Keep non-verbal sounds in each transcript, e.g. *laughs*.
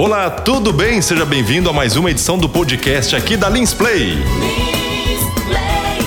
Olá, tudo bem? Seja bem-vindo a mais uma edição do podcast aqui da Lins Play.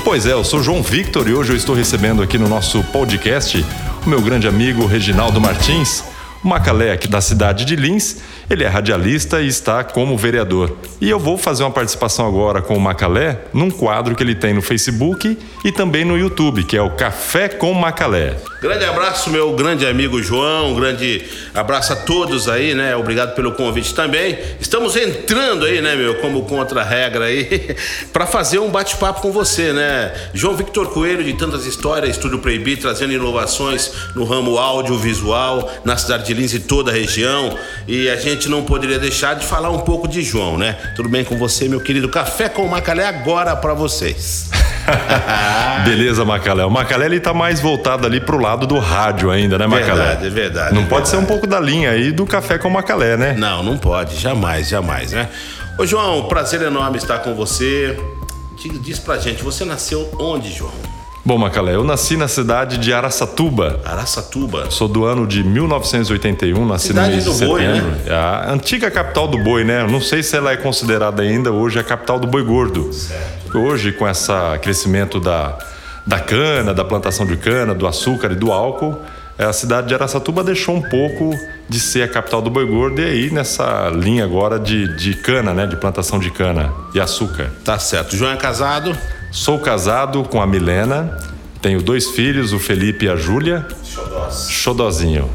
Pois é, eu sou João Victor e hoje eu estou recebendo aqui no nosso podcast o meu grande amigo Reginaldo Martins, Macalé aqui da cidade de Lins ele é radialista e está como vereador. E eu vou fazer uma participação agora com o Macalé num quadro que ele tem no Facebook e também no YouTube, que é o Café com Macalé. Grande abraço, meu grande amigo João. Um grande abraço a todos aí, né? Obrigado pelo convite também. Estamos entrando aí, né, meu, como contra-regra aí, *laughs* para fazer um bate-papo com você, né? João Victor Coelho, de tantas histórias, Estúdio Proibir, trazendo inovações no ramo audiovisual, na cidade de Lins e toda a região. E a gente gente não poderia deixar de falar um pouco de João, né? Tudo bem com você, meu querido? Café com o Macalé agora para vocês. *laughs* Beleza, Macalé. O Macalé ele tá mais voltado ali pro lado do rádio ainda, né, Macalé? Verdade, é verdade. Não é pode verdade. ser um pouco da linha aí do Café com o Macalé, né? Não, não pode. Jamais, jamais, né? Ô, João, prazer enorme estar com você. Diz pra gente, você nasceu onde, João? Bom, Macalé, eu nasci na cidade de Araçatuba. Araçatuba. Sou do ano de 1981, nasci Cidade no mês do de boi, setembro. né? É a antiga capital do boi, né? Não sei se ela é considerada ainda hoje a capital do boi gordo. Certo. Hoje, com esse crescimento da, da cana, da plantação de cana, do açúcar e do álcool, é, a cidade de Araçatuba deixou um pouco de ser a capital do boi gordo e aí nessa linha agora de, de cana, né? De plantação de cana e açúcar. Tá certo. João é casado? Sou casado com a Milena, tenho dois filhos, o Felipe e a Júlia. Xodós. Xodozinho.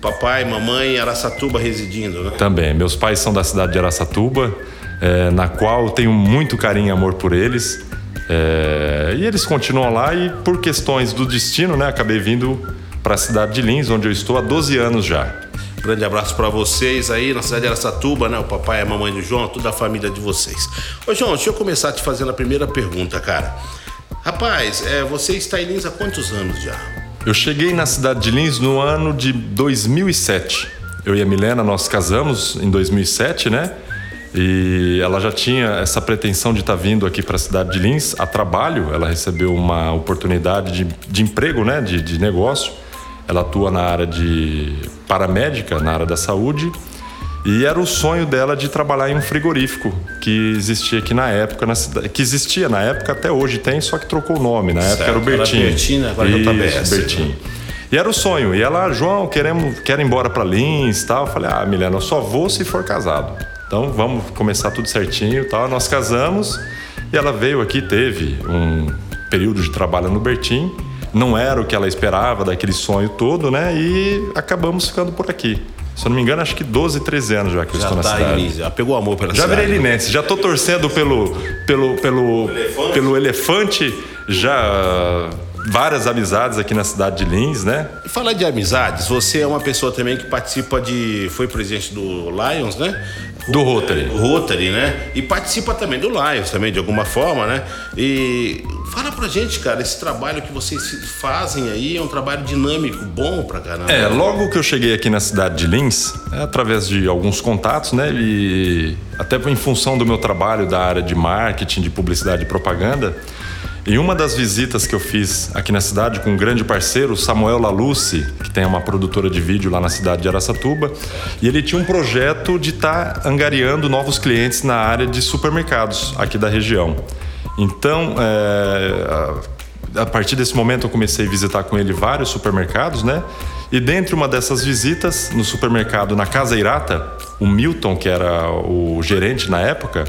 Papai, mamãe, Araçatuba residindo, né? Também. Meus pais são da cidade de Araçatuba, é, na qual eu tenho muito carinho e amor por eles. É, e eles continuam lá e por questões do destino, né, acabei vindo para a cidade de Lins, onde eu estou há 12 anos já. Grande abraço para vocês aí na cidade de Aracatuba, né? O papai a mamãe do João, toda a família de vocês. Ô, João, deixa eu começar te fazendo a primeira pergunta, cara. Rapaz, é, você está em Lins há quantos anos já? Eu cheguei na cidade de Lins no ano de 2007. Eu e a Milena, nós casamos em 2007, né? E ela já tinha essa pretensão de estar vindo aqui para a cidade de Lins a trabalho. Ela recebeu uma oportunidade de, de emprego, né? De, de negócio. Ela atua na área de paramédica, na área da saúde. E era o sonho dela de trabalhar em um frigorífico que existia aqui na época, na cidade, que existia na época até hoje tem, só que trocou o nome. Na época Certo, era o era Bertin. Bertin, agora JBS, Bertin. né? E era o sonho. E ela, João, queremos, quero ir embora para Lins, tal. Eu falei, ah, Milena, eu só vou se for casado. Então vamos começar tudo certinho, tal. Nós casamos e ela veio aqui, teve um período de trabalho no Bertin. Não era o que ela esperava daquele sonho todo, né? E acabamos ficando por aqui. Se eu não me engano, acho que 12, 13 anos já que eu Já estou na tá cidade. em Lins, já pegou amor pela Já cidade. virei linense, já tô torcendo pelo pelo pelo elefante. pelo elefante, já várias amizades aqui na cidade de Lins, né? E falar de amizades, você é uma pessoa também que participa de. Foi presidente do Lions, né? Do Rotary. Rotary, né? E participa também do Lions, também, de alguma forma, né? E fala pra gente, cara, esse trabalho que vocês fazem aí é um trabalho dinâmico, bom pra caramba. É, logo que eu cheguei aqui na cidade de Lins, é, através de alguns contatos, né? E até em função do meu trabalho da área de marketing, de publicidade e propaganda, em uma das visitas que eu fiz aqui na cidade com um grande parceiro, Samuel Laluce, que tem uma produtora de vídeo lá na cidade de Araçatuba, e ele tinha um projeto de estar angariando novos clientes na área de supermercados aqui da região. Então, é, a partir desse momento eu comecei a visitar com ele vários supermercados, né? E dentre uma dessas visitas, no supermercado na Casa Irata, o Milton, que era o gerente na época,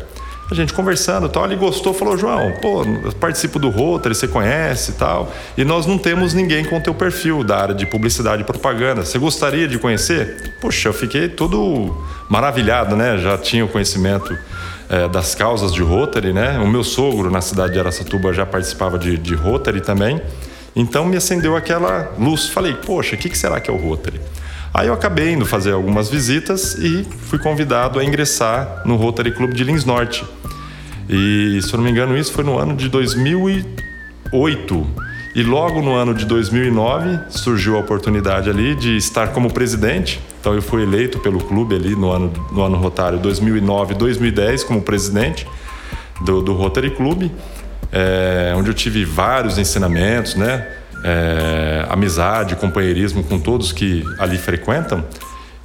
a gente conversando tal, ele gostou, falou, João, pô, eu participo do Rotary, você conhece e tal, e nós não temos ninguém com teu perfil da área de publicidade e propaganda. Você gostaria de conhecer? Poxa, eu fiquei todo maravilhado, né? Já tinha o conhecimento é, das causas de Rotary, né? O meu sogro na cidade de Araçatuba já participava de, de Rotary também. Então me acendeu aquela luz. Falei, poxa, o que, que será que é o Rotary? Aí eu acabei indo fazer algumas visitas e fui convidado a ingressar no Rotary Club de Lins Norte. E, se eu não me engano, isso foi no ano de 2008. E logo no ano de 2009 surgiu a oportunidade ali de estar como presidente. Então eu fui eleito pelo clube ali no ano, no ano rotário 2009-2010 como presidente do, do Rotary Club, é, onde eu tive vários ensinamentos, né? É, amizade, companheirismo com todos que ali frequentam.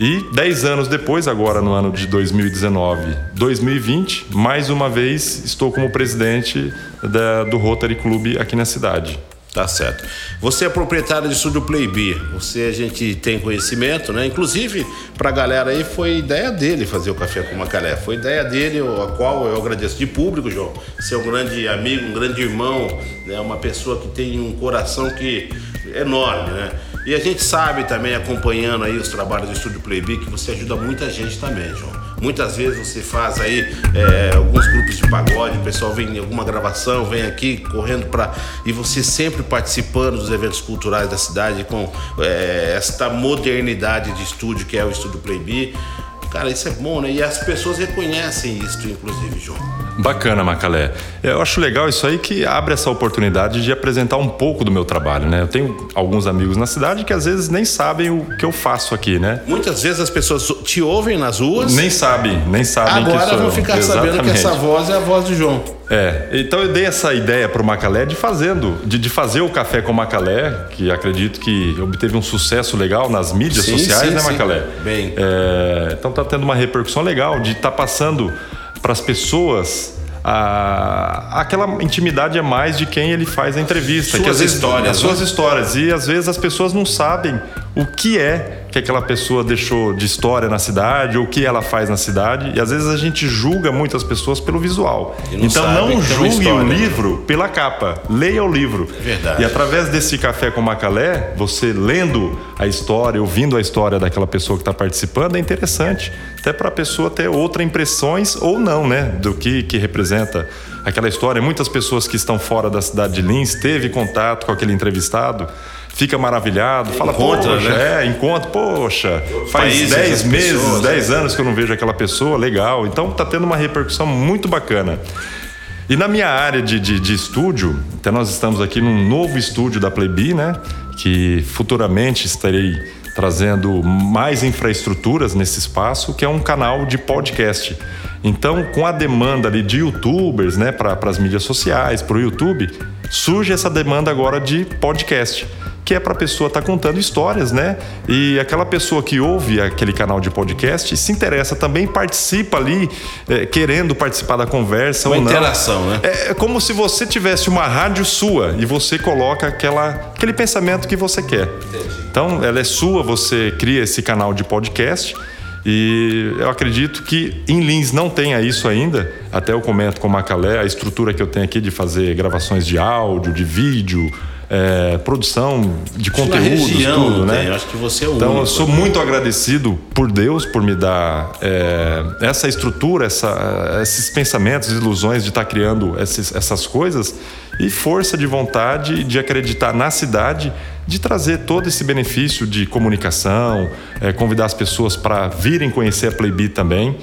E 10 anos depois, agora no ano de 2019, 2020, mais uma vez estou como presidente da, do Rotary Club aqui na cidade. Tá certo. Você é proprietário do estúdio Playbi. Você a gente tem conhecimento, né? Inclusive, pra galera aí foi ideia dele fazer o café com Macalé. Foi ideia dele, a qual eu agradeço de público, João. Ser um grande amigo, um grande irmão, né? Uma pessoa que tem um coração que é enorme, né? E a gente sabe também, acompanhando aí os trabalhos do Estúdio Playbi, que você ajuda muita gente também, João. Muitas vezes você faz aí é, alguns grupos de pagode, o pessoal vem em alguma gravação, vem aqui correndo para. E você sempre participando dos eventos culturais da cidade com é, esta modernidade de estúdio que é o Estúdio Playbi. Cara, isso é bom, né? E as pessoas reconhecem isso, inclusive, João. Bacana, Macalé. Eu acho legal isso aí que abre essa oportunidade de apresentar um pouco do meu trabalho, né? Eu tenho alguns amigos na cidade que às vezes nem sabem o que eu faço aqui, né? Muitas vezes as pessoas te ouvem nas ruas. Nem sabem, nem sabem Agora que sou vão ficar eu. sabendo que Exatamente. essa voz é a voz do João. É, então eu dei essa ideia pro Macalé de fazendo, de, de fazer o café com Macalé, que acredito que obteve um sucesso legal nas mídias Sim, sociais, sim, né, sim. Macalé? Bem. É, então tá tendo uma repercussão legal de estar passando para as pessoas a, aquela intimidade a mais de quem ele faz a entrevista. Suas que às vezes, histórias, As suas né? histórias. E às vezes as pessoas não sabem o que é que aquela pessoa deixou de história na cidade ou o que ela faz na cidade. E às vezes a gente julga muitas pessoas pelo visual. Não então não julgue o história, né? livro pela capa. Leia o livro. É verdade. E através desse café com Macalé, você lendo a história, ouvindo a história daquela pessoa que está participando, é interessante. Até para a pessoa ter outras impressões ou não, né? Do que, que representa aquela história. Muitas pessoas que estão fora da cidade de Lins teve contato com aquele entrevistado. Fica maravilhado, fala, Encontra, poxa, né? é, encontra, poxa, faz países, 10 as meses, pessoas, 10 anos que eu não vejo aquela pessoa, legal. Então tá tendo uma repercussão muito bacana. E na minha área de, de, de estúdio, até nós estamos aqui num novo estúdio da Playbi, né? Que futuramente estarei trazendo mais infraestruturas nesse espaço, que é um canal de podcast. Então, com a demanda ali de youtubers, né, para as mídias sociais, para o YouTube, surge essa demanda agora de podcast que é para a pessoa estar contando histórias, né? E aquela pessoa que ouve aquele canal de podcast se interessa também, participa ali, eh, querendo participar da conversa Uma ou não. interação, né? É, é como se você tivesse uma rádio sua e você coloca aquela, aquele pensamento que você quer. Então, ela é sua, você cria esse canal de podcast. E eu acredito que em Lins não tenha isso ainda. Até eu comento com o Macalé a estrutura que eu tenho aqui de fazer gravações de áudio, de vídeo, é, produção de conteúdos, região tudo, né? eu acho que você é o Então, eu único, sou né? muito agradecido por Deus por me dar é, essa estrutura, essa, esses pensamentos, ilusões de estar criando esses, essas coisas e força de vontade de acreditar na cidade, de trazer todo esse benefício de comunicação, é, convidar as pessoas para virem conhecer a Playbi também.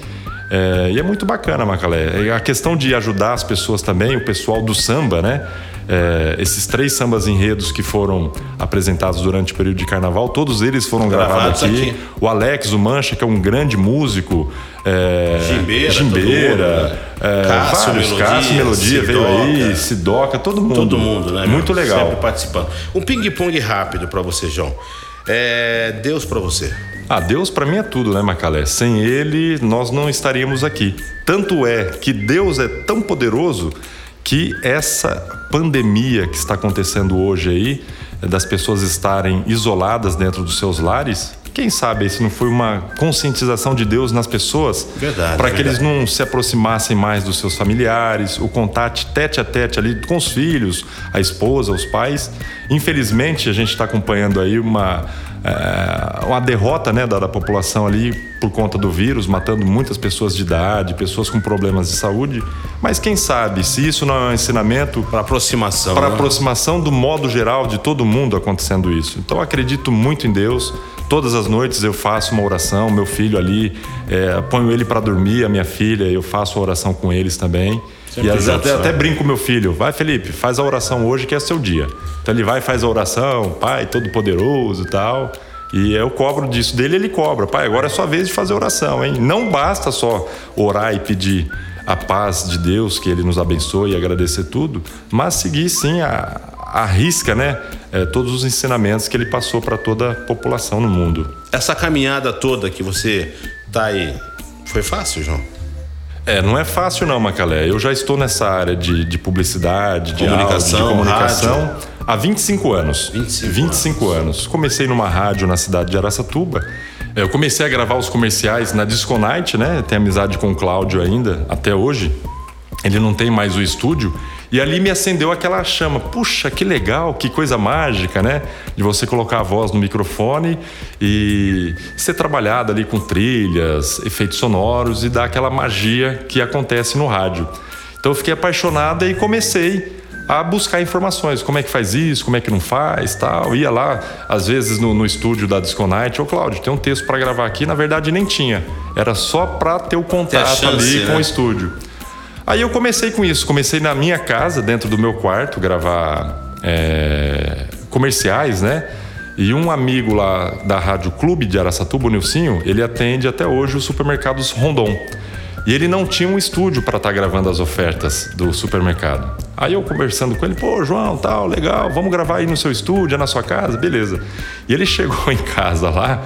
É, e é muito bacana, Macalé. A questão de ajudar as pessoas também, o pessoal do samba, né? É, esses três sambas enredos que foram apresentados durante o período de carnaval, todos eles foram gravados, Gravados aqui. aqui. O Alex, o Mancha, que é um grande músico. É, Gimbeira, Gimbeira, é, Cássio, vários, Melodia, Cássio Melodia veio aí, Sidoca. Sidoca, todo mundo. Todo mundo, né? Muito meu? legal. Sempre participando. Um ping-pong rápido para você, João. É, Deus para você. Ah, Deus para mim é tudo, né, Macalé? Sem Ele, nós não estaríamos aqui. Tanto é que Deus é tão poderoso que essa pandemia que está acontecendo hoje aí, eh, das pessoas estarem isoladas dentro dos seus lares, quem sabe se não foi uma conscientização de Deus nas pessoas para que eles não se aproximassem mais dos seus familiares, o contato tete a tete ali com os filhos, a esposa, os pais. Infelizmente, a gente está acompanhando aí uma, é, uma derrota né, da, da população ali por conta do vírus, matando muitas pessoas de idade, pessoas com problemas de saúde. Mas quem sabe se isso não é um ensinamento Para aproximação. para né? aproximação do modo geral de todo mundo acontecendo isso. Então eu acredito muito em Deus. Todas as noites eu faço uma oração, meu filho ali, é, ponho ele para dormir, a minha filha, eu faço oração com eles também. Sempre e às vezes juntos, até, né? até brinco com meu filho, vai Felipe, faz a oração hoje que é seu dia. Então ele vai e faz a oração, Pai Todo-Poderoso e tal. E eu cobro disso dele, ele cobra. Pai, agora é sua vez de fazer oração, hein? Não basta só orar e pedir a paz de Deus, que Ele nos abençoe e agradecer tudo, mas seguir sim a, arrisca, né, é, todos os ensinamentos que ele passou para toda a população no mundo. Essa caminhada toda que você tá aí, foi fácil, João? É, não é fácil não, Macalé. Eu já estou nessa área de, de publicidade, de comunicação, áudio, de comunicação rádio. há 25 anos. 25, 25 anos. anos. Comecei numa rádio na cidade de Araçatuba. Eu comecei a gravar os comerciais na Disco Night, né? Tenho amizade com o Cláudio ainda, até hoje. Ele não tem mais o estúdio. E ali me acendeu aquela chama. Puxa, que legal, que coisa mágica, né? De você colocar a voz no microfone e ser trabalhado ali com trilhas, efeitos sonoros e dar aquela magia que acontece no rádio. Então eu fiquei apaixonada e comecei a buscar informações, como é que faz isso, como é que não faz, tal. Ia lá, às vezes no, no estúdio da Disconite, ô Cláudio, tem um texto para gravar aqui, na verdade nem tinha. Era só para ter o contato chance, ali né? com o estúdio. Aí eu comecei com isso, comecei na minha casa, dentro do meu quarto, gravar é, comerciais, né? E um amigo lá da Rádio Clube de Araçatuba, o Nilcinho, ele atende até hoje os supermercados Rondon. E ele não tinha um estúdio para estar tá gravando as ofertas do supermercado. Aí eu conversando com ele, pô, João, tal, legal, vamos gravar aí no seu estúdio, na sua casa, beleza. E ele *laughs* chegou em casa lá,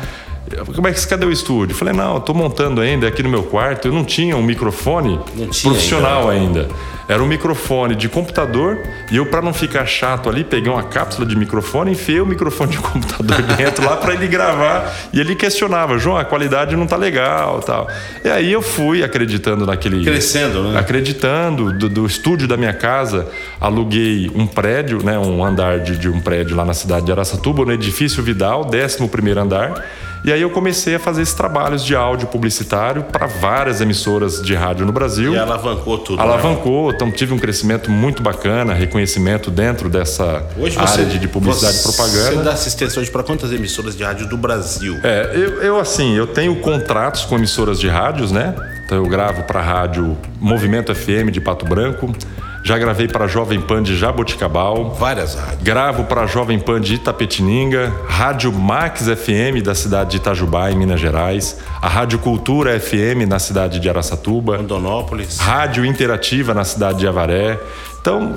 como é que cadê o estúdio? falei, não, eu tô montando ainda aqui no meu quarto. Eu não tinha um microfone tinha profissional ainda. ainda. Era um microfone de computador e eu, para não ficar chato ali, peguei uma cápsula de microfone, enfiei o microfone de *laughs* computador dentro lá para ele gravar. E ele questionava, João, a qualidade não tá legal tal. E aí eu fui acreditando naquele. Crescendo, né? Acreditando. Do, do estúdio da minha casa, aluguei um prédio, né? Um andar de, de um prédio lá na cidade de Araçatuba, no edifício Vidal, 11 primeiro andar. E aí eu comecei a fazer esses trabalhos de áudio publicitário para várias emissoras de rádio no Brasil. E alavancou tudo. Alavancou, né? então tive um crescimento muito bacana, reconhecimento dentro dessa hoje área de, de publicidade e propaganda. Você dá assistência hoje para quantas emissoras de rádio do Brasil? É, eu, eu assim, eu tenho contratos com emissoras de rádios, né? Então eu gravo para a rádio Movimento FM de Pato Branco, já gravei para a Jovem Pan de Jaboticabal. Várias rádios. Gravo para a Jovem Pan de Itapetininga, Rádio Max FM da cidade de Itajubá, em Minas Gerais, a Rádio Cultura FM na cidade de Araçatuba, Rondonópolis, Rádio Interativa na cidade de Avaré. Então,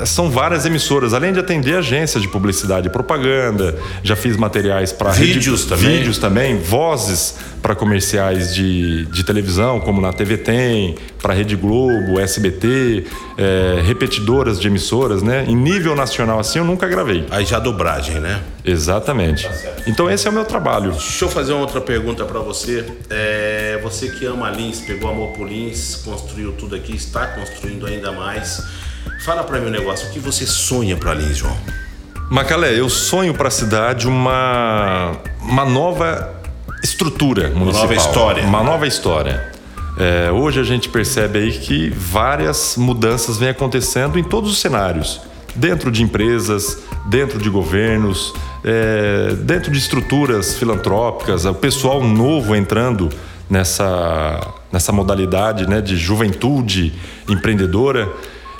é, são várias emissoras, além de atender agências de publicidade e propaganda, já fiz materiais para vídeos rede, também. Vídeos também, vozes para comerciais de, de televisão, como na TV Tem, para Rede Globo, SBT, é, repetidoras de emissoras, né? Em nível nacional assim, eu nunca gravei. Aí já dobragem, né? Exatamente. Tá então esse é o meu trabalho. Deixa eu fazer uma outra pergunta para você. É, você que ama Lins, pegou amor por Lins, construiu tudo aqui, está construindo ainda mais. Fala para mim um negócio, o que você sonha para Lins, João? Macalé, eu sonho para a cidade uma, uma nova estrutura municipal. Uma nova história. Uma nova história. É, hoje a gente percebe aí que várias mudanças vêm acontecendo em todos os cenários. Dentro de empresas, dentro de governos, é, dentro de estruturas filantrópicas, o pessoal novo entrando nessa, nessa modalidade né, de juventude empreendedora.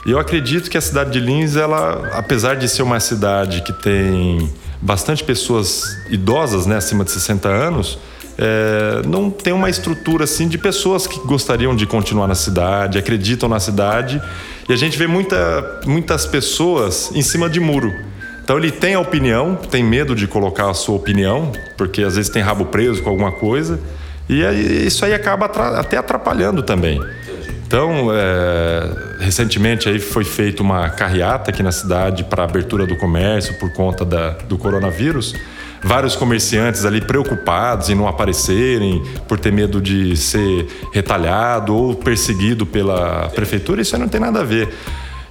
E eu acredito que a cidade de Lins, ela, apesar de ser uma cidade que tem bastante pessoas idosas, né, acima de 60 anos, é, não tem uma estrutura assim de pessoas que gostariam de continuar na cidade, acreditam na cidade. E a gente vê muita, muitas pessoas em cima de muro. Então ele tem a opinião, tem medo de colocar a sua opinião, porque às vezes tem rabo preso com alguma coisa. E aí, isso aí acaba até atrapalhando também. Então, é, recentemente aí foi feita uma carreata aqui na cidade para abertura do comércio por conta da, do coronavírus. Vários comerciantes ali preocupados em não aparecerem por ter medo de ser retalhado ou perseguido pela prefeitura, isso aí não tem nada a ver.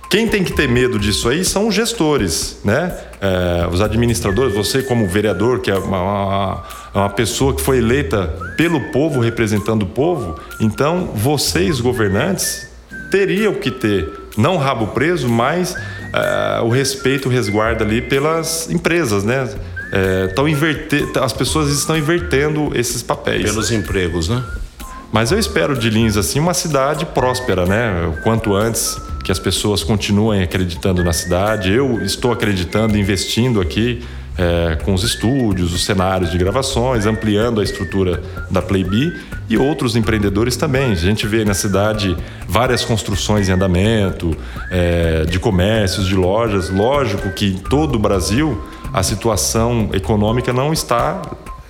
Quem tem que ter medo disso aí são os gestores, né? É, os administradores, você como vereador, que é uma, uma, uma, pessoa que foi eleita pelo povo, representando o povo, então vocês, governantes, teriam que ter, não rabo preso, mas é, o respeito, o resguardo ali pelas empresas, né? É, inverter, as pessoas estão invertendo esses papéis. Pelos empregos, né? Mas eu espero de Lins assim uma cidade próspera, né? O quanto antes que as pessoas continuem acreditando na cidade. Eu estou acreditando, investindo aqui é, com os estúdios, os cenários de gravações, ampliando a estrutura da Playbee e outros empreendedores também. A gente vê na cidade várias construções em andamento, é, de comércios, de lojas. Lógico que em todo o Brasil a situação econômica não está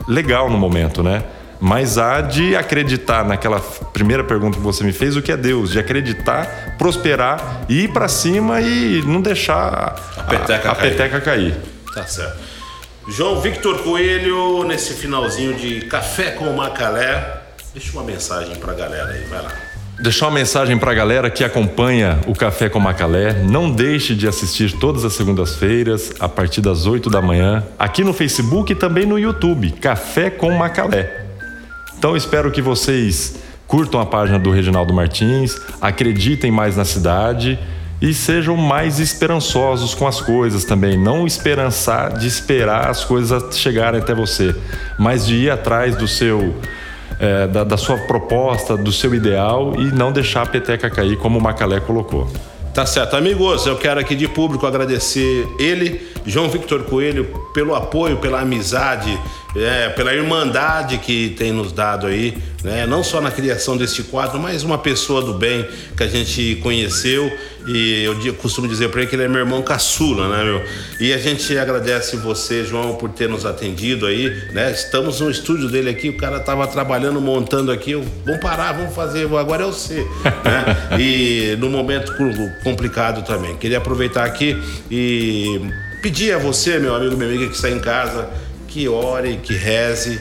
legal no momento, né? Mas há de acreditar naquela primeira pergunta que você me fez, o que é Deus? De acreditar, prosperar, ir para cima e não deixar a peteca, a, a cair. peteca cair. Tá certo. João Victor Coelho, nesse finalzinho de Café com Macalé, deixa uma mensagem para a galera aí, vai lá. Deixar uma mensagem para a galera que acompanha o Café com Macalé. Não deixe de assistir todas as segundas-feiras, a partir das 8 da manhã, aqui no Facebook e também no YouTube, Café com Macalé. Então espero que vocês curtam a página do Reginaldo Martins, acreditem mais na cidade e sejam mais esperançosos com as coisas também. Não esperançar de esperar as coisas chegarem até você, mas de ir atrás do seu. É, da, da, sua proposta, do seu ideal e não deixar a peteca cair como o Macalé colocou. Tá certo. Amigos, eu quero aqui de público agradecer ele, João Victor Coelho, pelo apoio, pela amizade, é, pela irmandade que tem nos dado aí, né? não só na criação deste quadro, mas uma pessoa do bem que a gente conheceu e eu costumo dizer para ele que ele é meu irmão caçula, né, meu? E a gente agradece você, João, por ter nos atendido aí, né? Estamos no estúdio dele aqui, o cara tava trabalhando, montando aqui, eu, vamos parar, vamos fazer, agora é você, né? *laughs* E no momento complicado também. Queria aproveitar aqui e pedir a você, meu amigo, minha amiga que está em casa, que ore, que reze,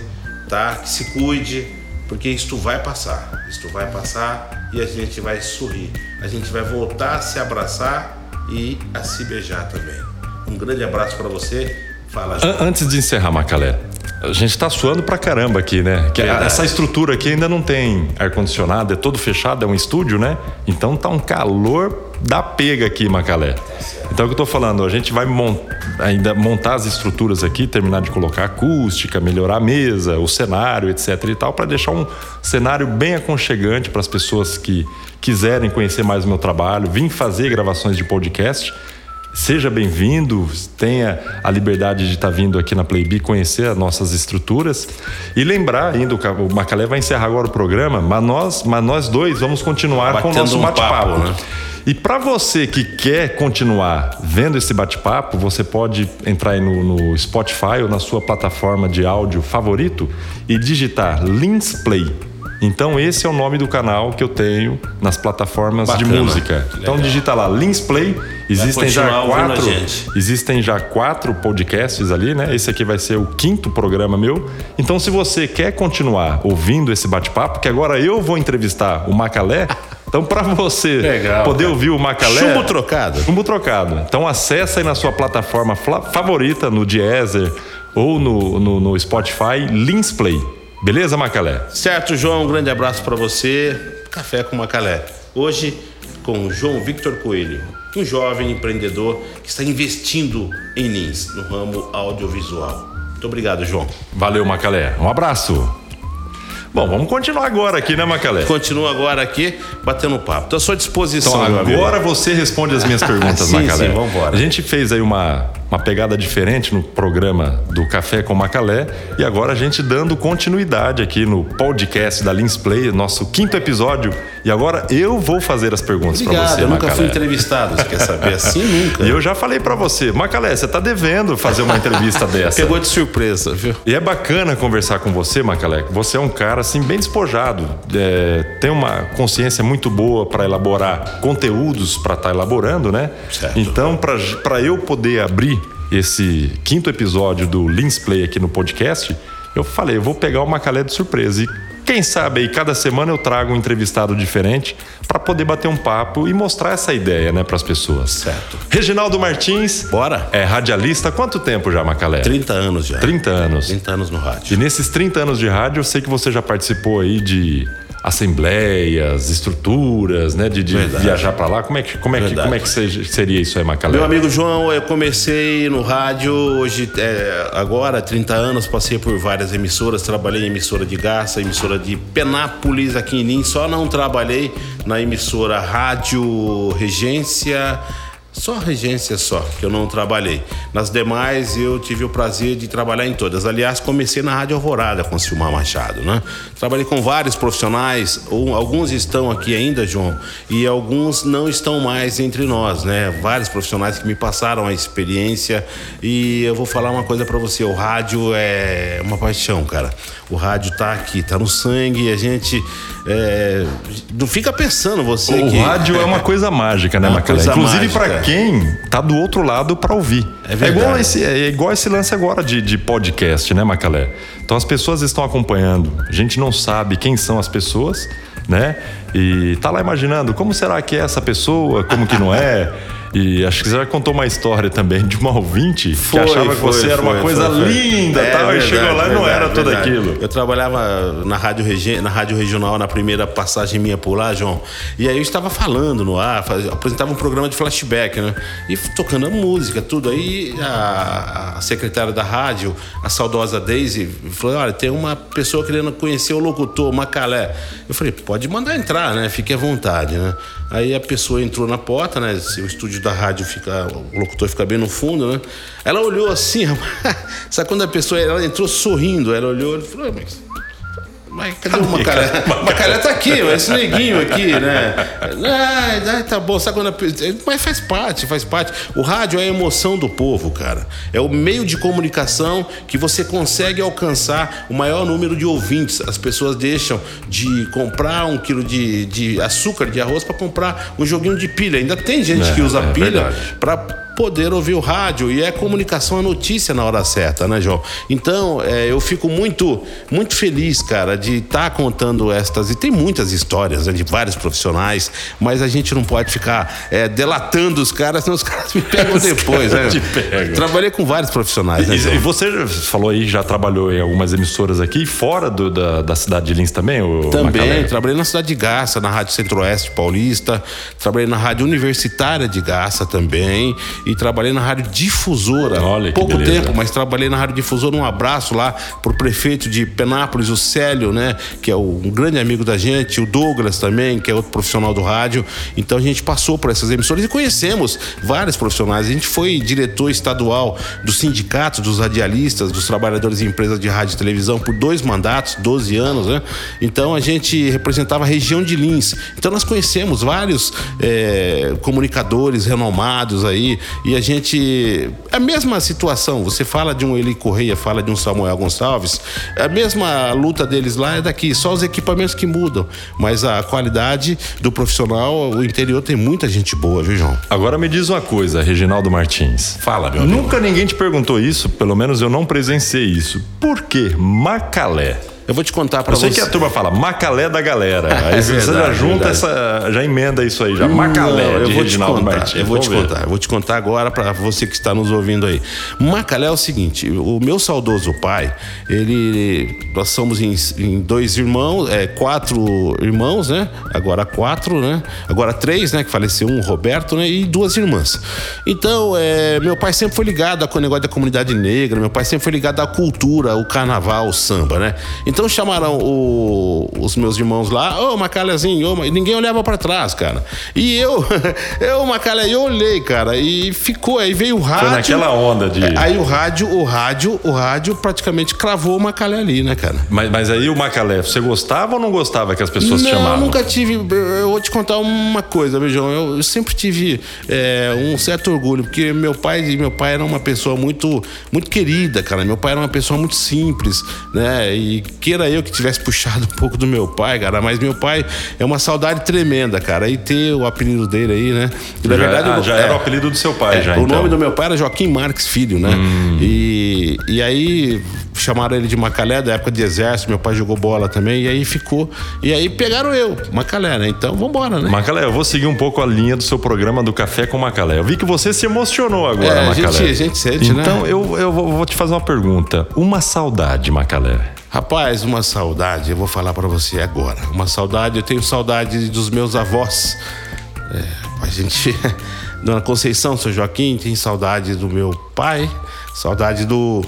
tá? Que se cuide, porque isto vai passar. Isto vai passar e a gente vai sorrir. A gente vai voltar a se abraçar e a se beijar também. Um grande abraço para você. Fala. Antes de encerrar, Macalé, a gente tá suando pra caramba aqui, né? Que essa estrutura aqui ainda não tem ar-condicionado, é todo fechado, é um estúdio, né? Então tá um calor da pega aqui, Macalé. Então é o que eu tô falando, a gente vai mont... ainda montar as estruturas aqui, terminar de colocar acústica, melhorar a mesa, o cenário, etc e tal, para deixar um cenário bem aconchegante para as pessoas que quiserem conhecer mais o meu trabalho, vim fazer gravações de podcast Seja bem-vindo, tenha a liberdade de estar tá vindo aqui na Playbee conhecer as nossas estruturas e lembrar ainda, o Macalé vai encerrar agora o programa, mas nós, mas nós dois vamos continuar Batendo com o nosso bate-papo. Um né? E para você que quer continuar vendo esse bate-papo, você pode entrar aí no, no, Spotify ou na sua plataforma de áudio favorito e digitar Lins Play. Então esse é o nome do canal que eu tenho nas plataformas Bacana. de música. Então digita lá Lins Play. Existem já quatro. Existem já quatro podcasts ali, né? Esse aqui vai ser o quinto programa meu. Então se você quer continuar ouvindo esse bate-papo, que agora eu vou entrevistar o Macalé. *laughs* Então, para você Legal, poder cara. ouvir o Macalé. Chumbo trocado. Chumbo trocado. Então, acessa aí na sua plataforma favorita, no Deezer ou no, no, no Spotify, Lins Play. Beleza, Macalé? Certo, João. Um grande abraço para você. Café com Macalé. Hoje com João Victor Coelho, um jovem empreendedor que está investindo em NINS, no ramo audiovisual. Muito obrigado, João. Valeu, Macalé. Um abraço. Bom, vamos continuar agora aqui, né, Macalé? Continua agora aqui, batendo papo. Estou à sua disposição, então, agora você responde as minhas *laughs* perguntas, sim, Macalé. Sim, vamos embora. A gente fez aí uma uma pegada diferente no programa do Café com Macalé e agora a gente dando continuidade aqui no podcast da Lins Play, nosso quinto episódio. E agora eu vou fazer as perguntas para você, eu nunca Macalé. fui entrevistado, você quer saber assim? *laughs* Nunca. E eu já falei para você, Macalé, você tá devendo fazer uma entrevista *laughs* dessa. Pegou de surpresa, viu? E é bacana conversar com você, Macalé. Você é um cara assim bem despojado, é, tem uma consciência muito boa para elaborar conteúdos para estar tá elaborando, né? Certo. Então, para eu poder abrir esse quinto episódio do Lins Play aqui no podcast, eu falei, eu vou pegar o Macalé de surpresa. E quem sabe aí, cada semana eu trago um entrevistado diferente para poder bater um papo e mostrar essa ideia, né, para as pessoas. Certo. Reginaldo Martins. Bora. É radialista. Quanto tempo já, Macalé? 30 anos já. 30 anos. 30 anos no rádio. E nesses 30 anos de rádio, eu sei que você já participou aí de assembleias, estruturas, né, de, de viajar para lá. Como é que como é que como é que seria isso aí, Macalé? Meu amigo João, eu comecei no rádio hoje é, agora 30 anos, passei por várias emissoras, trabalhei em emissora de Garça, emissora de Penápolis aqui em Lins, só não trabalhei na emissora Rádio Regência Só regência só, que eu não trabalhei. Nas demais, eu tive o prazer de trabalhar em todas. Aliás, comecei na Rádio Alvorada com o Silmar Machado, né? Trabalhei com vários profissionais, alguns estão aqui ainda, João, e alguns não estão mais entre nós, né? Vários profissionais que me passaram a experiência e eu vou falar uma coisa para você, o rádio é uma paixão, cara. O rádio tá aqui, tá no sangue, a gente é, não fica pensando você o que... rádio é uma *laughs* coisa mágica, né, Macalé? Inclusive para quem tá do outro lado para ouvir. É, é, igual esse, é igual esse lance agora de, de podcast, né, Macalé? Então as pessoas estão acompanhando. A gente não sabe quem são as pessoas, né? E tá lá imaginando como será que é essa pessoa, como que não é. *laughs* E acho que você já contou uma história também de uma ouvinte foi, que achava que foi, você era uma coisa foi, linda é, tal, verdade, e chegou lá e não era tudo verdade. aquilo. Eu trabalhava na rádio, Regi na rádio regional na primeira passagem minha por lá, João. E aí eu estava falando no ar, faz, apresentava um programa de flashback, né? E tocando a música, tudo. Aí a, a secretária da rádio, a saudosa Daisy, falou: olha, tem uma pessoa querendo conhecer o locutor, Macalé. Eu falei, pode mandar entrar, né? Fique à vontade, né? Aí a pessoa entrou na porta, né? O estúdio da rádio fica, o locutor fica bem no fundo, né? Ela olhou assim, *laughs* sabe quando a pessoa ela entrou sorrindo, ela olhou e falou, mas mas cadê o Macaré? O Macaré tá aqui, *laughs* esse neguinho aqui, né? *laughs* Ah, tá bom, sabe quando. Mas faz parte, faz parte. O rádio é a emoção do povo, cara. É o meio de comunicação que você consegue alcançar o maior número de ouvintes. As pessoas deixam de comprar um quilo de, de açúcar, de arroz, para comprar um joguinho de pilha. Ainda tem gente é, que usa é pilha para poder ouvir o rádio e é comunicação, a notícia na hora certa, né, João? Então, é, eu fico muito, muito feliz, cara, de estar tá contando estas, e tem muitas histórias né, de vários profissionais, mas a gente não pode ficar é, delatando os caras, senão os *laughs* caras me pegam depois, né? Trabalhei com vários profissionais, né, E, você falou aí, já trabalhou em algumas emissoras aqui, fora do, da, da cidade de Lins também? Também, Macalé? trabalhei na cidade de Garça, na Rádio Centro-Oeste Paulista, trabalhei na Rádio Universitária de Garça também, e trabalhei na rádio difusora. Olha, pouco beleza. tempo, mas trabalhei na rádio difusora. Um abraço lá pro prefeito de Penápolis, o Célio, né? Que é um grande amigo da gente, o Douglas também, que é outro profissional do rádio. Então a gente passou por essas emissoras e conhecemos vários profissionais. A gente foi diretor estadual do sindicato dos radialistas, dos trabalhadores em empresas de rádio e televisão por dois mandatos, 12 anos, né? Então a gente representava a região de Lins. Então nós conhecemos vários é, comunicadores renomados aí, e a gente. A mesma situação, você fala de um Eli Correia, fala de um Samuel Gonçalves, a mesma luta deles lá é daqui, só os equipamentos que mudam. Mas a qualidade do profissional, o interior tem muita gente boa, viu, João? Agora me diz uma coisa, Reginaldo Martins. Fala, meu Nunca amigo. ninguém te perguntou isso, pelo menos eu não presenciei isso. Por que Macalé? Eu vou te contar para você. Eu sei que a turma fala Macalé da galera. *laughs* Aí é você verdade, já junta essa. Já emenda isso aí, já. Macalé, Não, eu vou te contar. Martins. Eu vou Vamos te ver. contar. Eu vou te contar agora para você que está nos ouvindo aí. Macalé é o seguinte: o meu saudoso pai, ele. Nós somos em, em dois irmãos, é, quatro irmãos, né? Agora quatro, né? Agora três, né? Que faleceu um, Roberto, né? E duas irmãs. Então, é, meu pai sempre foi ligado com o negócio da comunidade negra, meu pai sempre foi ligado à cultura, o carnaval, o samba, né? Então chamaram o, os meus irmãos lá, ô oh, Macalhazinho, oh, ninguém olhava para trás, cara. E eu, *laughs* eu, Macalha, eu olhei, cara, e ficou, aí veio o rádio. Foi naquela onda de. Aí o rádio, o rádio, o rádio praticamente cravou o Macalé ali, né, cara? Mas, mas aí o Macalé, você gostava ou não gostava que as pessoas não, chamavam? Eu nunca tive. Eu vou te contar uma coisa, Beijão. Eu, eu sempre tive é, um certo orgulho, porque meu pai meu pai era uma pessoa muito, muito querida, cara. Meu pai era uma pessoa muito simples, né? E queira eu que tivesse puxado *laughs* um pouco do meu pai, cara, mas meu pai é uma saudade tremenda, cara. E ter o apelido dele aí, né? E, na já, verdade, ah, já é, era o apelido do seu pai, é, já. O então. nome do meu pai era Joaquim Marques Filho, né? Hum. E, e aí chamaram ele de Macalé, da época de exército, meu pai jogou bola também, e aí ficou. E aí pegaram eu, Macalé, né? Então vambora, né? Macalé, eu vou seguir um pouco a linha do seu programa do Café com Macalé. Eu vi que você se emocionou agora, é, Macalé. A gente, a gente sente, então, né? Então eu, eu vou te fazer uma pergunta. Uma saudade, Macalé. Rapaz, uma saudade, eu vou falar para você agora. Uma saudade, eu tenho saudade dos meus avós. É, a gente, *laughs* Dona Conceição, seu Joaquim, tem saudade do meu pai, saudade do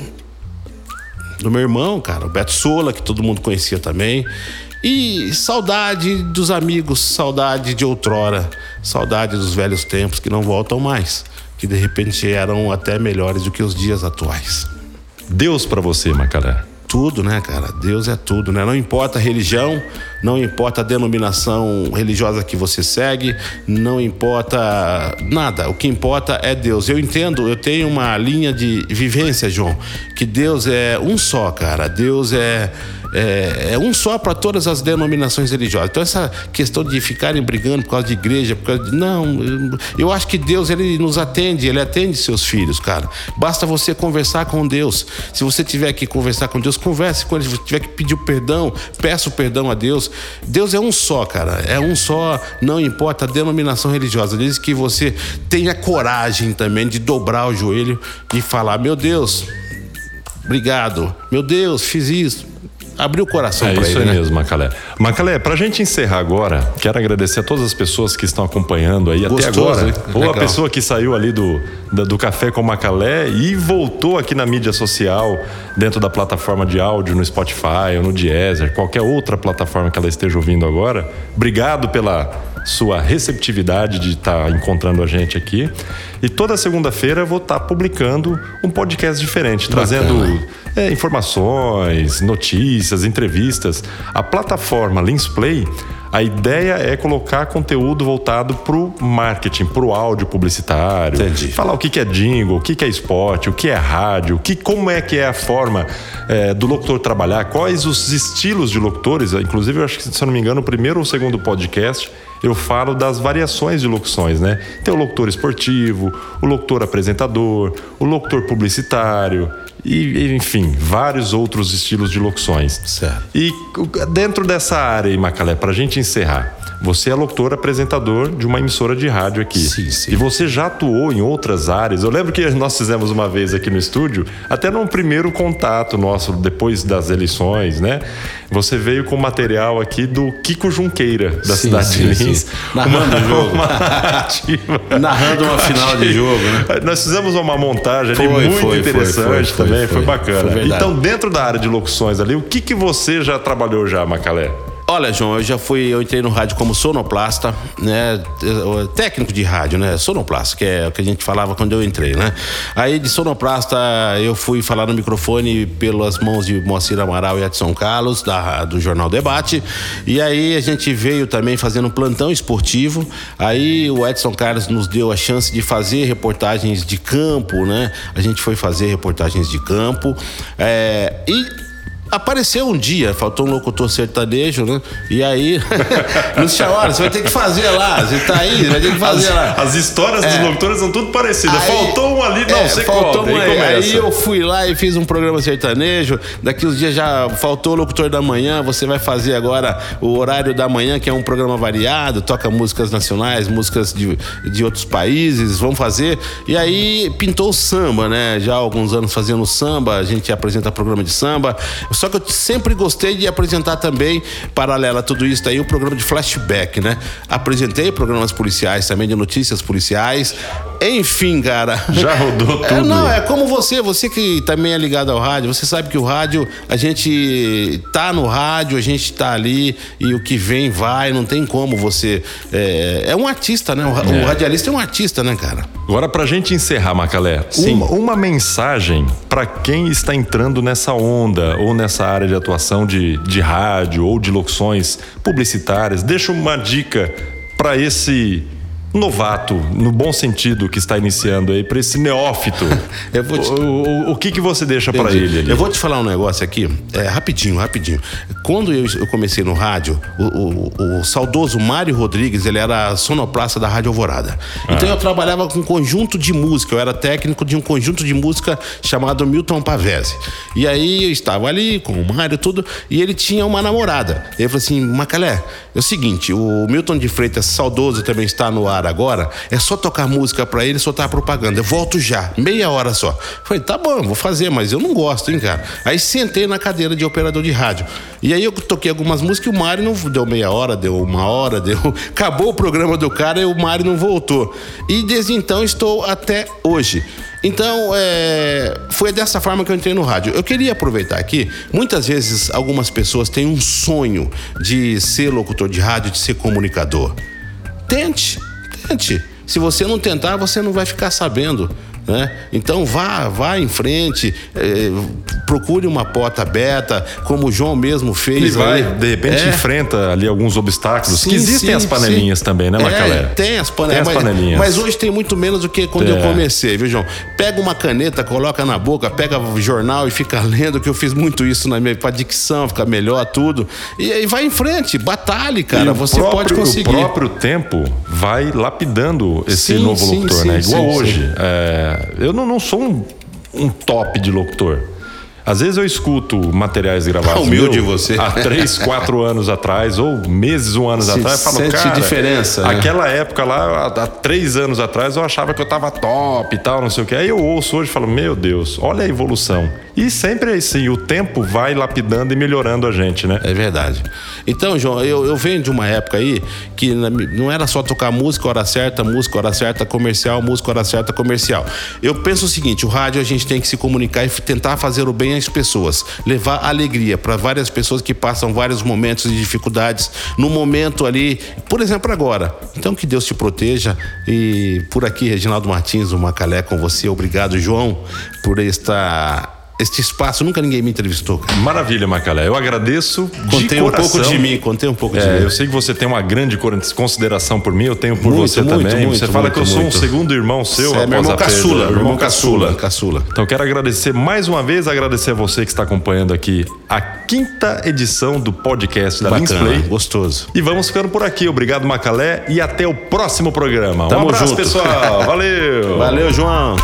do meu irmão, cara, o Beto Sola, que todo mundo conhecia também. E saudade dos amigos, saudade de outrora, saudade dos velhos tempos que não voltam mais, que de repente eram até melhores do que os dias atuais. Deus para você, Macalé tudo, né, cara? Deus é tudo, né? Não importa a religião, não importa a denominação religiosa que você segue, não importa nada. O que importa é Deus. Eu entendo, eu tenho uma linha de vivência, João, que Deus é um só, cara. Deus é é, é um só para todas as denominações religiosas. Então essa questão de ficarem brigando por causa de igreja, por causa de, não, eu acho que Deus ele nos atende, ele atende seus filhos, cara. Basta você conversar com Deus. Se você tiver que conversar com Deus, converse com ele. Se você tiver que pedir perdão, peça o perdão a Deus. Deus é um só, cara. É um só, não importa a denominação religiosa. Desde que você tenha coragem também de dobrar o joelho e falar: Meu Deus, obrigado. Meu Deus, fiz isso abrir o coração é para ele. É isso mesmo, Macalé. Macalé, para a gente encerrar agora, quero agradecer a todas as pessoas que estão acompanhando aí Gostoso, até agora. Ou Legal. a pessoa que saiu ali do, do, Café com Macalé e voltou aqui na mídia social, dentro da plataforma de áudio, no Spotify ou no Deezer, qualquer outra plataforma que ela esteja ouvindo agora. Obrigado pela sua receptividade de estar tá encontrando a gente aqui. E toda segunda-feira eu vou estar tá publicando um podcast diferente, trazendo é, informações, notícias, entrevistas. A plataforma Linsplay a ideia é colocar conteúdo voltado para o marketing, para o áudio publicitário. Entendi. Falar o que é jingle, o que é esporte, o que é rádio, o que, como é que é a forma é, do locutor trabalhar, quais os estilos de locutores. Inclusive, eu acho que, se eu não me engano, o primeiro ou o segundo podcast eu falo das variações de locuções, né? Tem o locutor esportivo, o locutor apresentador, o locutor publicitário e, enfim, vários outros estilos de locuções. Certo. E dentro dessa área aí, Macalé, para a gente encerrar, você é locutor apresentador de uma emissora de rádio aqui. Sim, sim. E você já atuou em outras áreas. Eu lembro que *laughs* nós fizemos uma vez aqui no estúdio, até num primeiro contato nosso, depois das eleições, né? Você veio com material aqui do Kiko Junqueira, da sim, cidade sim, de Lins. Narrando o jogo. *laughs* Uma Narrando uma final de jogo, né? Nós fizemos uma montagem foi, ali muito foi, interessante foi, também, foi, bacana. então, dentro da área de locuções ali, o que, que você já trabalhou já, Macalé? Olha, João, eu já fui, eu entrei no rádio como sonoplasta, né? Técnico de rádio, né? Sonoplasta, que é o que a gente falava quando eu entrei, né? Aí de sonoplasta eu fui falar no microfone pelas mãos de Moacir Amaral e Edson Carlos, da, do Jornal Debate. E aí a gente veio também fazendo um plantão esportivo. Aí o Edson Carlos nos deu a chance de fazer reportagens de campo, né? A gente foi fazer reportagens de campo. É, e Apareceu um dia, faltou um locutor sertanejo, né? E aí, *laughs* nos chamaram, você vai ter que fazer lá, você tá aí, vai ter que fazer as, lá. As histórias é. dos locutores são tudo parecidas. Aí, faltou um ali, não, é, você faltou conta, um aí, aí eu fui lá e fiz um programa sertanejo. Daqui uns dias já faltou o locutor da manhã, você vai fazer agora o horário da manhã, que é um programa variado, toca músicas nacionais, músicas de, de outros países, vamos fazer. E aí pintou o samba, né? Já há alguns anos fazendo samba, a gente apresenta programa de samba. Só que eu sempre gostei de apresentar também, paralela a tudo isso aí, o programa de flashback, né? Apresentei programas policiais também, de notícias policiais. Enfim, cara. Já rodou é, tudo. É, não, é como você, você que também é ligado ao rádio, você sabe que o rádio, a gente tá no rádio, a gente tá ali e o que vem vai, não tem como você. É, é um artista, né? O, é. o, radialista é um artista, né, cara? Agora, pra gente encerrar, Macalé, uma, uma mensagem para quem está entrando nessa onda ou nessa nessa área de atuação de, de rádio ou de locuções publicitárias, deixa uma dica para esse novato, no bom sentido, que está iniciando aí, para esse neófito? *laughs* te... o, o, o, que, que você deixa para ele ali? Eu vou te falar um negócio aqui, é, rapidinho, rapidinho. Quando eu, eu comecei no rádio, o, o, saudoso Mário Rodrigues, ele era sonoplasta da Rádio Alvorada. Então ah. eu trabalhava com um conjunto de música, eu era técnico de um conjunto de música chamado Milton Pavese. E aí eu estava ali com o Mário tudo, e ele tinha uma namorada. Ele falou assim, Macalé, é o seguinte, o Milton de Freitas, saudoso, também está no ar agora, é só tocar música para ele, soltar propaganda. Eu volto já, meia hora só. Falei, tá bom, vou fazer, mas eu não gosto, hein, cara. Aí sentei na cadeira de operador de rádio. E aí eu toquei algumas músicas e o Mário não deu meia hora, deu uma hora, *laughs* deu. Acabou o programa do cara e o Mário não voltou. E desde então estou até hoje. Então, é, foi dessa forma que eu entrei no rádio. Eu queria aproveitar aqui, muitas vezes algumas pessoas têm um sonho de ser locutor de rádio, de ser comunicador. Tente, Se você não tentar, você não vai ficar sabendo. Né? Então vá, vá em frente, é, procure uma porta aberta, como o João mesmo fez. E vai, de repente é. enfrenta ali alguns obstáculos. Sim, que existem sim, as panelinhas sim. também, né, Macalé? É, tem as, pane... tem as panelinhas. Mas, hoje tem muito menos do que quando eu é. comecei, viu, João? Pega uma caneta, coloca na boca, pega o jornal e fica *laughs* lendo, que eu fiz muito isso na minha pra dicção, ficar melhor, tudo. E aí vai em frente, batalhe, cara. você próprio, pode conseguir. O próprio tempo vai lapidando esse novo locutor, né? Igual hoje. É, eu não, não sou um, um top de locutor. Às vezes eu escuto materiais gravados humilde meu, você. há três, quatro anos atrás, ou meses, um anos Se atrás, eu falo, cara, diferença, né? aquela época lá, há três anos atrás, eu achava que eu tava top e tal, não sei o que. Aí eu ouço hoje e falo, meu Deus, olha a evolução. E sempre é assim, o tempo vai lapidando e melhorando a gente, né? É verdade. Então, João, eu, eu venho de uma época aí que não era só tocar música hora certa, música hora certa, comercial, música hora certa, comercial. Eu penso o seguinte, o rádio a gente tem que se comunicar e tentar fazer o bem às pessoas, levar alegria para várias pessoas que passam vários momentos de dificuldades, no momento ali, por exemplo, agora. Então que Deus te proteja e por aqui, Reginaldo Martins, o Macalé com você. Obrigado, João, por esta este espaço, nunca ninguém me entrevistou. Maravilha, Macalé. Eu agradeço. Contei um pouco de mim, contei um pouco de é, mim. Eu sei que você tem uma grande consideração por mim, eu tenho por muito, você muito, também. Muito, você fala que eu sou um segundo irmão seu, você é meu irmão caçula, irmão, irmão caçula. caçula. Então quero agradecer mais uma vez, agradecer a você que está acompanhando aqui a quinta edição do podcast da Bacana, Play. Gostoso. E vamos ficando por aqui. Obrigado, Macalé, e até o próximo programa. Tamo um abraço, junto. pessoal. *laughs* Valeu. Valeu, João.